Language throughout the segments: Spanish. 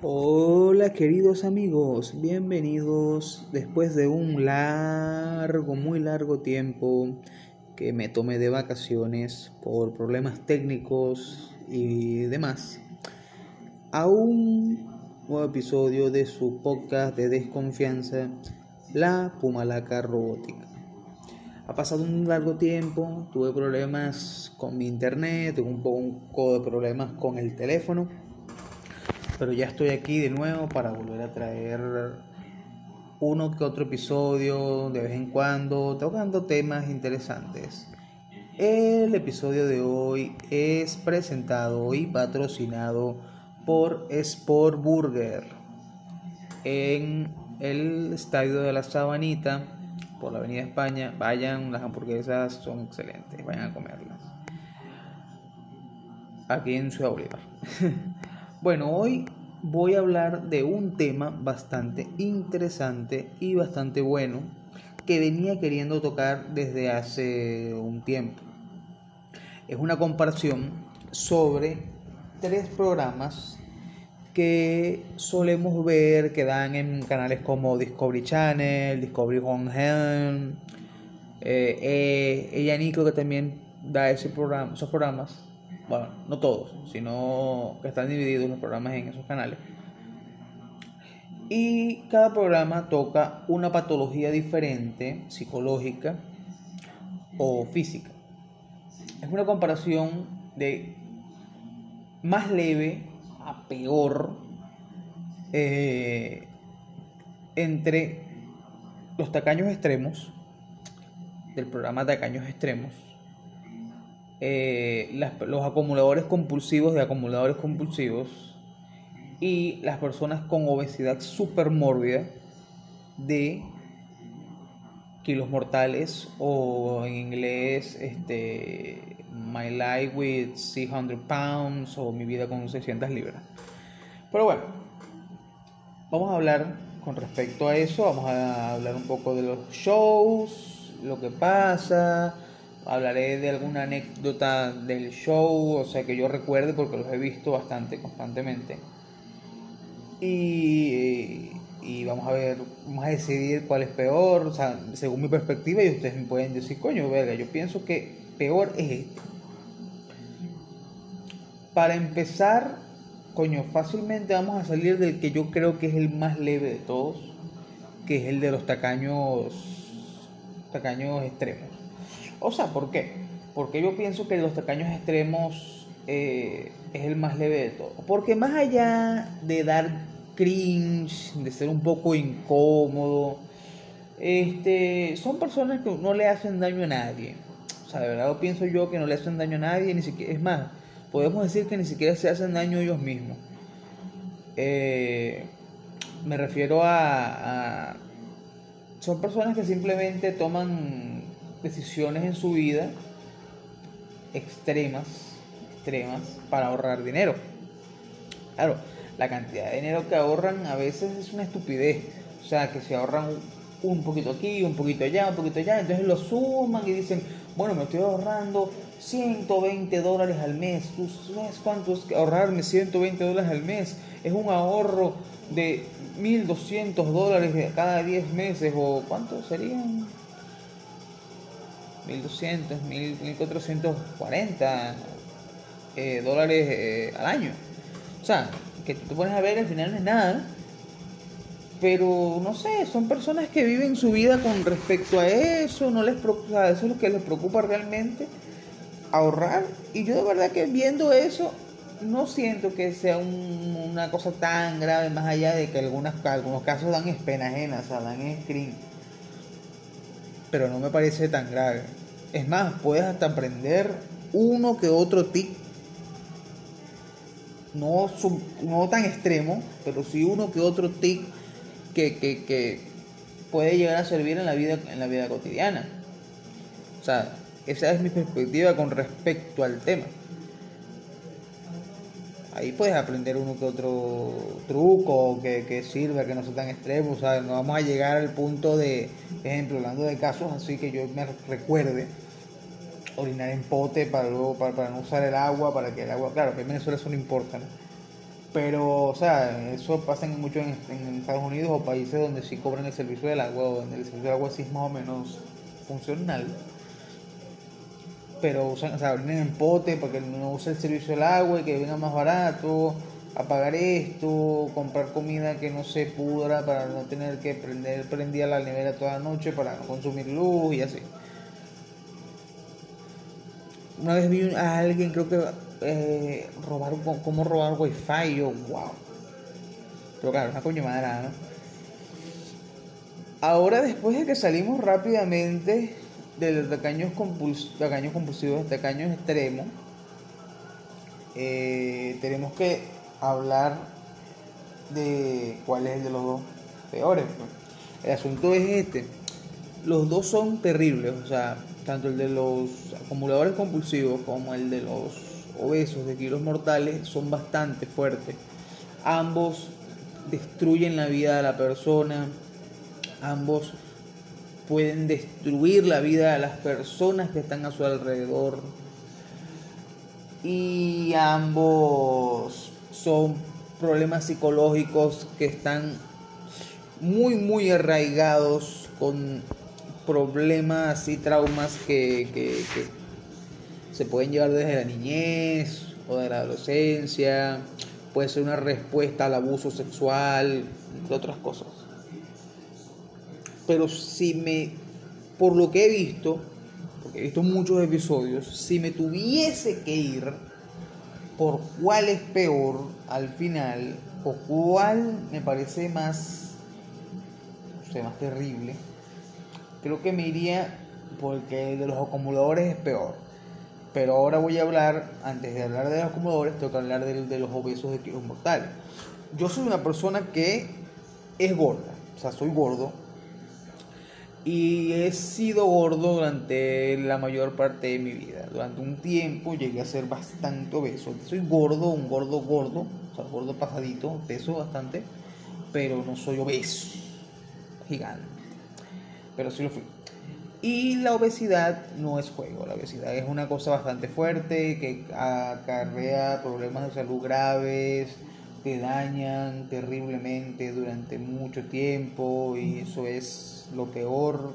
Hola queridos amigos, bienvenidos después de un largo, muy largo tiempo que me tomé de vacaciones por problemas técnicos y demás a un nuevo episodio de su podcast de desconfianza, La Pumalaca Robótica. Ha pasado un largo tiempo, tuve problemas con mi internet, tuve un poco de problemas con el teléfono pero ya estoy aquí de nuevo para volver a traer uno que otro episodio de vez en cuando, tocando temas interesantes. El episodio de hoy es presentado y patrocinado por Sport Burger en el estadio de la Sabanita por la Avenida España. Vayan, las hamburguesas son excelentes, vayan a comerlas. Aquí en Ciudad Bolívar. Bueno, hoy voy a hablar de un tema bastante interesante y bastante bueno que venía queriendo tocar desde hace un tiempo. Es una comparación sobre tres programas que solemos ver que dan en canales como Discovery Channel, Discovery Home Health, eh, eh, ella Nico que también da esos programas bueno, no todos, sino que están divididos los programas en esos canales. Y cada programa toca una patología diferente, psicológica o física. Es una comparación de más leve a peor eh, entre los tacaños extremos, del programa Tacaños Extremos, eh, los acumuladores compulsivos de acumuladores compulsivos y las personas con obesidad supermórbida de kilos mortales o en inglés este My Life with 600 Pounds o Mi vida con 600 libras. Pero bueno, vamos a hablar con respecto a eso, vamos a hablar un poco de los shows, lo que pasa, hablaré de alguna anécdota del show, o sea que yo recuerde porque los he visto bastante constantemente. Y, y vamos a ver, vamos a decidir cuál es peor, o sea, según mi perspectiva, y ustedes me pueden decir, coño, verga, yo pienso que peor es este. Para empezar, coño, fácilmente vamos a salir del que yo creo que es el más leve de todos, que es el de los tacaños, tacaños extremos. O sea, ¿por qué? Porque yo pienso que los tacaños extremos eh, es el más leve de todo. Porque más allá de dar cringe, de ser un poco incómodo, este, son personas que no le hacen daño a nadie. O sea, de verdad pienso yo que no le hacen daño a nadie, ni siquiera, es más, podemos decir que ni siquiera se hacen daño ellos mismos. Eh, me refiero a, a, Son personas que simplemente toman decisiones en su vida extremas, extremas para ahorrar dinero. Claro, la cantidad de dinero que ahorran a veces es una estupidez. O sea, que se ahorran un poquito aquí, un poquito allá, un poquito allá, entonces lo suman y dicen, bueno, me estoy ahorrando 120 dólares al mes. ¿Tú sabes cuánto es ahorrarme 120 dólares al mes? Es un ahorro de 1.200 dólares cada 10 meses o ¿cuánto serían? 1.200, 1.440 eh, dólares eh, al año. O sea, que tú te pones a ver, al final no es nada. Pero no sé, son personas que viven su vida con respecto a eso, no les preocupa, eso es lo que les preocupa realmente, ahorrar. Y yo de verdad que viendo eso, no siento que sea una cosa tan grave, más allá de que algunas, algunos casos dan es pena ajena, o sea, dan screen. Pero no me parece tan grave. Es más, puedes hasta aprender uno que otro tip. No, tan extremo, pero sí uno que otro que, que, que puede llegar a servir en la vida, en la vida cotidiana. O sea, esa es mi perspectiva con respecto al tema. Ahí puedes aprender uno que otro truco que, que sirva, que no sea tan extremo. Sea, no vamos a llegar al punto de, ejemplo, hablando de casos así que yo me recuerde, orinar en pote para, luego, para, no usar el agua, para que el agua, claro, que en Venezuela eso no importa, Pero, o sea, eso pasa mucho en, en, Estados Unidos o países donde sí cobran el servicio del agua o donde el servicio del agua sí es más o menos funcional. Pero usan, o sea, vienen en pote para que no use el servicio del agua y que venga más barato, apagar esto, comprar comida que no se pudra para no tener que prender prendida la nevera toda la noche para no consumir luz y así. Una vez vi a alguien, creo que eh, robar, cómo robar wifi, yo, wow. Pero claro, una coño madre, ¿no? Ahora, después de que salimos rápidamente de los tacaños, compuls tacaños compulsivos, tacaños extremos, eh, tenemos que hablar de cuál es el de los dos peores. Pues. El asunto es este. Los dos son terribles, o sea, tanto el de los acumuladores compulsivos como el de los obesos de kilos mortales son bastante fuertes. Ambos destruyen la vida de la persona, ambos pueden destruir la vida de las personas que están a su alrededor y ambos son problemas psicológicos que están muy muy arraigados con problemas y traumas que, se pueden llevar desde la niñez o de la adolescencia, puede ser una respuesta al abuso sexual, entre otras cosas. Pero si me, por lo que he visto, porque he visto muchos episodios, si me tuviese que ir por cuál es peor al final, o cuál me parece más, más terrible, creo que me iría porque de los acumuladores es peor. Pero ahora voy a hablar, antes de hablar de los acumuladores, tengo que hablar de, los obesos de kilos mortales. Yo soy una persona que es gorda, o sea, soy gordo. Y he sido gordo durante la mayor parte de mi vida. Durante un tiempo llegué a ser bastante obeso. Soy gordo, un gordo gordo, o sea, gordo pasadito, peso bastante, pero no soy obeso, gigante pero sí lo fui. Y la obesidad no es juego, la obesidad es una cosa bastante fuerte que acarrea problemas de salud graves, te dañan terriblemente durante mucho tiempo y eso es lo peor.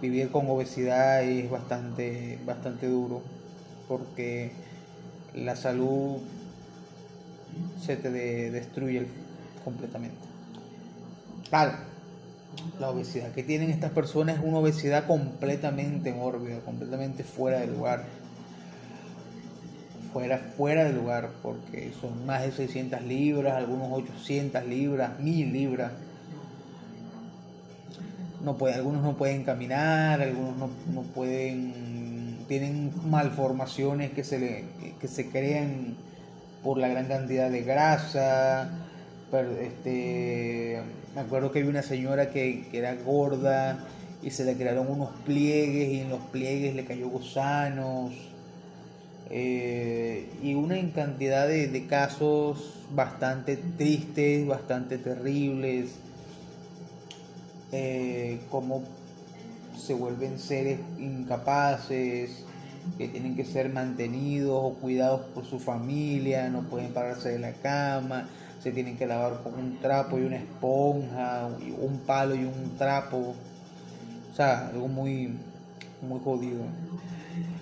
Vivir con obesidad es bastante, bastante duro porque la salud se te destruye completamente. Claro, la obesidad que tienen estas personas es una obesidad completamente mórbida, completamente fuera de lugar. Fuera, fuera de lugar, porque son más de 600 libras, algunos 800 libras, 1000 libras. No puede, algunos no pueden caminar, algunos no, no pueden, tienen malformaciones que se, le, que se crean por la gran cantidad de grasa, este me acuerdo que vi una señora que, era gorda y se le crearon unos pliegues y en los pliegues le cayó gusanos. Eh, y una cantidad de, casos bastante tristes, bastante terribles, eh, como se vuelven seres incapaces, que tienen que ser mantenidos o cuidados por su familia, no pueden pararse de la cama, se tienen que lavar con un trapo y una esponja, un palo y un trapo. O sea, algo muy, muy jodido.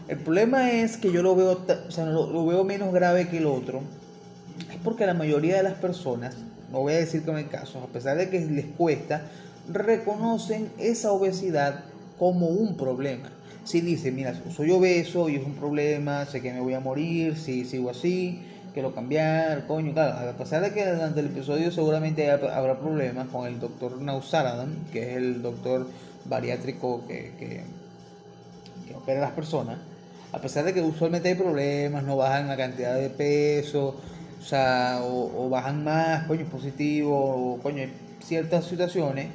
El problema es que yo lo veo, o sea, lo, veo menos grave que el otro. Es porque la mayoría de las personas, no voy a decir que no hay casos, a pesar de que les cuesta, reconocen esa obesidad como un problema. Si dicen, mira, soy obeso y es un problema, sé que me voy a morir, si sigo así, quiero cambiar, coño, claro, a pesar de que durante el episodio seguramente habrá problemas con el doctor Nausaradan, que es el doctor bariátrico que, que, opera a las personas, a pesar de que usualmente hay problemas, no bajan la cantidad de peso, o sea, o, bajan más, coño, positivo, o coño, ciertas situaciones,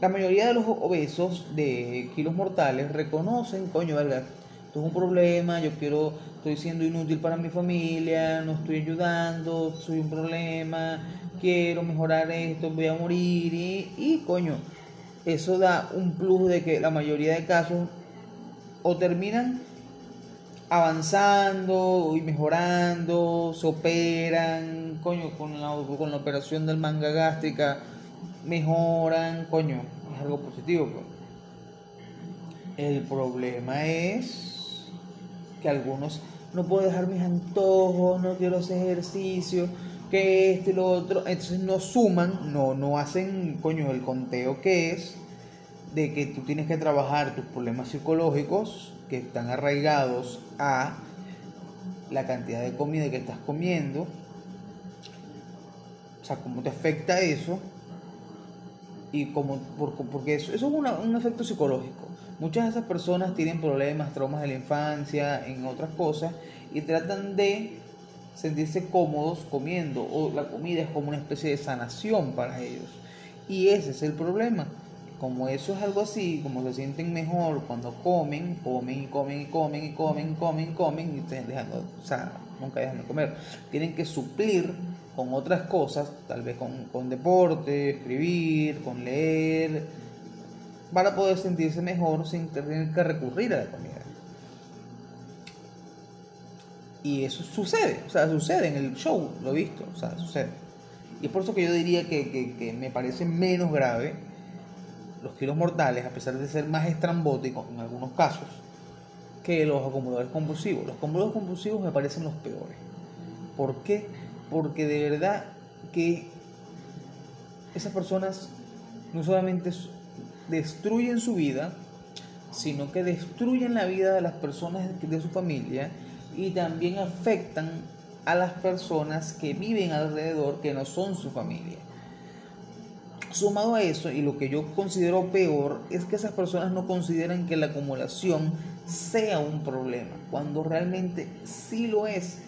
la mayoría de los obesos de kilos mortales reconocen, coño, verga, esto es un problema, yo quiero estoy siendo inútil para mi familia, no estoy ayudando, soy un problema, quiero mejorar esto, voy a morir y, y coño, eso da un plus de que la mayoría de casos o terminan avanzando y mejorando, se operan, coño, con la, con la operación del manga gástrica, mejoran, coño, es algo positivo. Pues. El problema es que algunos no puedo dejar mis antojos, no quiero hacer ejercicio, que este y lo otro, entonces no suman, no, no hacen, coño, el conteo que es de que tú tienes que trabajar tus problemas psicológicos que están arraigados a la cantidad de comida que estás comiendo, o sea, cómo te afecta eso, y cómo, porque eso, eso es un efecto psicológico. Muchas de esas personas tienen problemas, traumas de la infancia, en otras cosas, y tratan de sentirse cómodos comiendo, o la comida es como una especie de sanación para ellos. Y ese es el problema como eso es algo así, como se sienten mejor cuando comen, comen y comen y comen y comen comen comen y estén dejando, o sea, nunca dejan de comer. Tienen que suplir con otras cosas, tal vez con, con deporte, escribir, con leer, para poder sentirse mejor sin tener que recurrir a la comida. Y eso sucede, o sea, sucede en el show, lo he visto, o sea, sucede. Y es por eso que yo diría que, que, me parece menos grave los kilos mortales, a pesar de ser más estrambóticos en algunos casos, que los acumuladores compulsivos. Los acumuladores compulsivos me parecen los peores. ¿Por qué? Porque de verdad que esas personas no solamente destruyen su vida, sino que destruyen la vida de las personas de su familia y también afectan a las personas que viven alrededor que no son su familia. Sumado a eso, y lo que yo considero peor, es que esas personas no consideran que la acumulación sea un problema, cuando realmente sí lo es.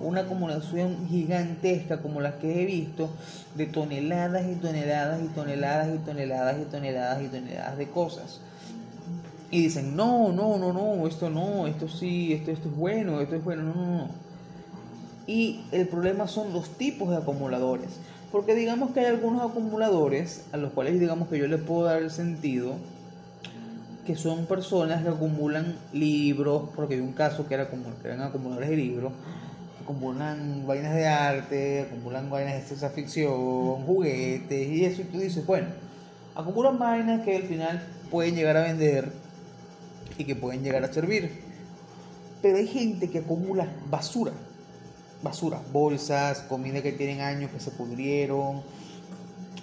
Una acumulación gigantesca como la que he visto, de toneladas y toneladas y toneladas y toneladas y toneladas y toneladas de cosas. Y dicen, no, no, no, no, esto no, esto sí, esto, esto es bueno, esto es bueno, no, no, no. Y el problema son los tipos de acumuladores. Porque digamos que hay algunos acumuladores a los cuales digamos que yo le puedo dar el sentido que son personas que acumulan libros, porque hay un caso que, era que eran acumuladores de libros, acumulan vainas de arte, acumulan vainas de ciencia ficción, juguetes y eso, y tú dices, bueno, acumulan vainas que al final pueden llegar a vender y que pueden llegar a servir. Pero hay gente que acumula basura basura, bolsas, comida que tienen años que se pudrieron,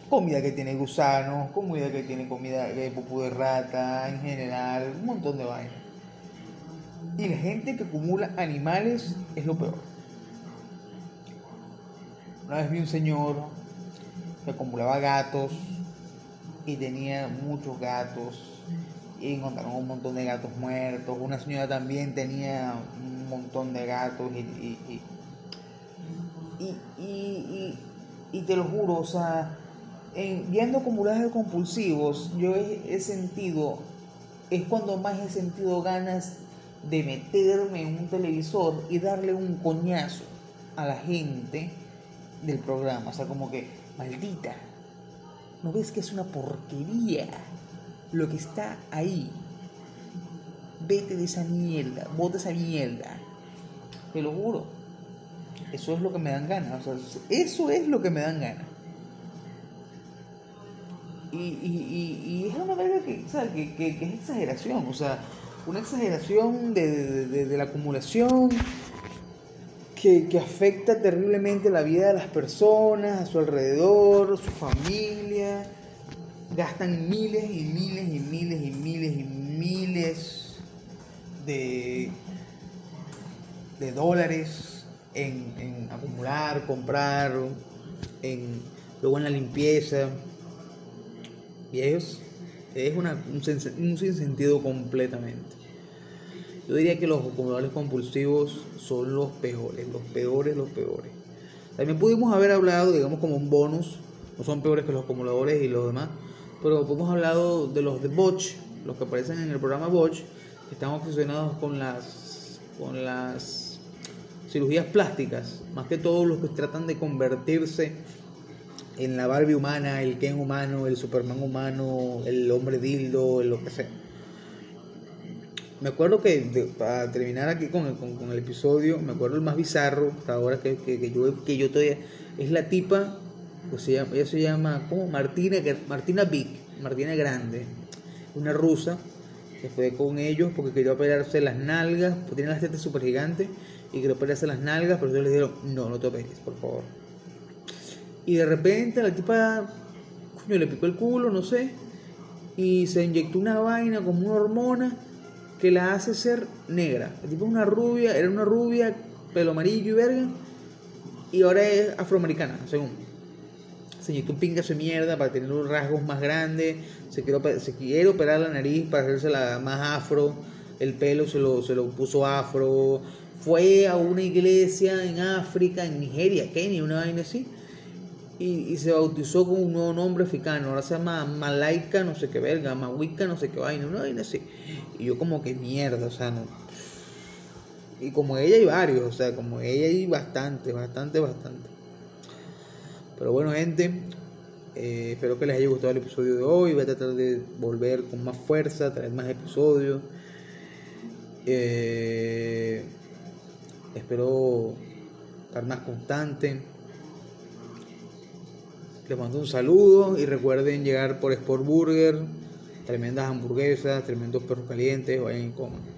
comida que tiene gusanos, comida que tiene comida de pupú de rata, en general, un montón de vainas. Y la gente que acumula animales es lo peor. Una vez vi un señor que acumulaba gatos y tenía muchos gatos y encontraron un montón de gatos muertos. Una señora también tenía un montón de gatos y y, te lo juro, o sea, en, viendo acumuladores compulsivos, yo he, sentido, es cuando más he sentido ganas de meterme en un televisor y darle un coñazo a la gente del programa. O sea, como que, maldita, ¿no ves que es una porquería lo que está ahí? Vete de esa mierda, bota esa mierda. Te lo juro. Eso es lo que me dan ganas. eso es lo que me dan ganas. Y, es una verga que, que, es exageración. O sea, una exageración de, la acumulación que, que, afecta terriblemente la vida de las personas, a su alrededor, su familia. Gastan miles y miles y miles y miles y miles de, de dólares en, acumular, comprar, en, luego en la limpieza. Y es, es una, un, un sinsentido completamente. Yo diría que los acumuladores compulsivos son los peores, los peores, los peores. También pudimos haber hablado, digamos, como un bonus, no son peores que los acumuladores y los demás, pero hemos hablado de los de Botch, los que aparecen en el programa Botch, que están obsesionados con las, con las cirugías plásticas, más que todos los que tratan de convertirse en la Barbie humana, el Ken humano, el Superman humano, el hombre dildo, lo que sea. Me acuerdo que, para terminar aquí con el, con, el, episodio, me acuerdo el más bizarro, hasta ahora que, que, yo, que yo todavía, es la tipa, pues se llama, ella se llama, ¿cómo? Martina, Martina Vic, Martina Grande, una rusa, que fue con ellos porque quería operarse las nalgas, porque tiene las tetas súper gigantes, y quería operarse las nalgas, pero ellos le dijeron, no, no te operes, por favor. Y de repente la tipa, coño, le picó el culo, no sé, y se inyectó una vaina como una hormona que la hace ser negra. El tipo una rubia, era una rubia, pelo amarillo y verga, y ahora es afroamericana, según. Se inyectó un pingazo de mierda para tener los rasgos más grandes, se quiere operar la nariz para hacerse la más afro, el pelo se lo, se lo puso afro, fue a una iglesia en África, en Nigeria, Kenia, una vaina así, y, se bautizó con un nuevo nombre africano. Ahora se llama Malaika, no sé qué verga, Mawika, no sé qué vaina, una vaina así. Y yo, como que mierda, o sea, no. Y como ella hay varios, o sea, como ella hay bastante, bastante, bastante. Pero bueno, gente, eh, espero que les haya gustado el episodio de hoy. Voy a tratar de volver con más fuerza, traer más episodios. Eh, espero estar más constante. Les mando un saludo y recuerden llegar por Sport Burger. Tremendas hamburguesas, tremendos perros calientes, vayan y coman.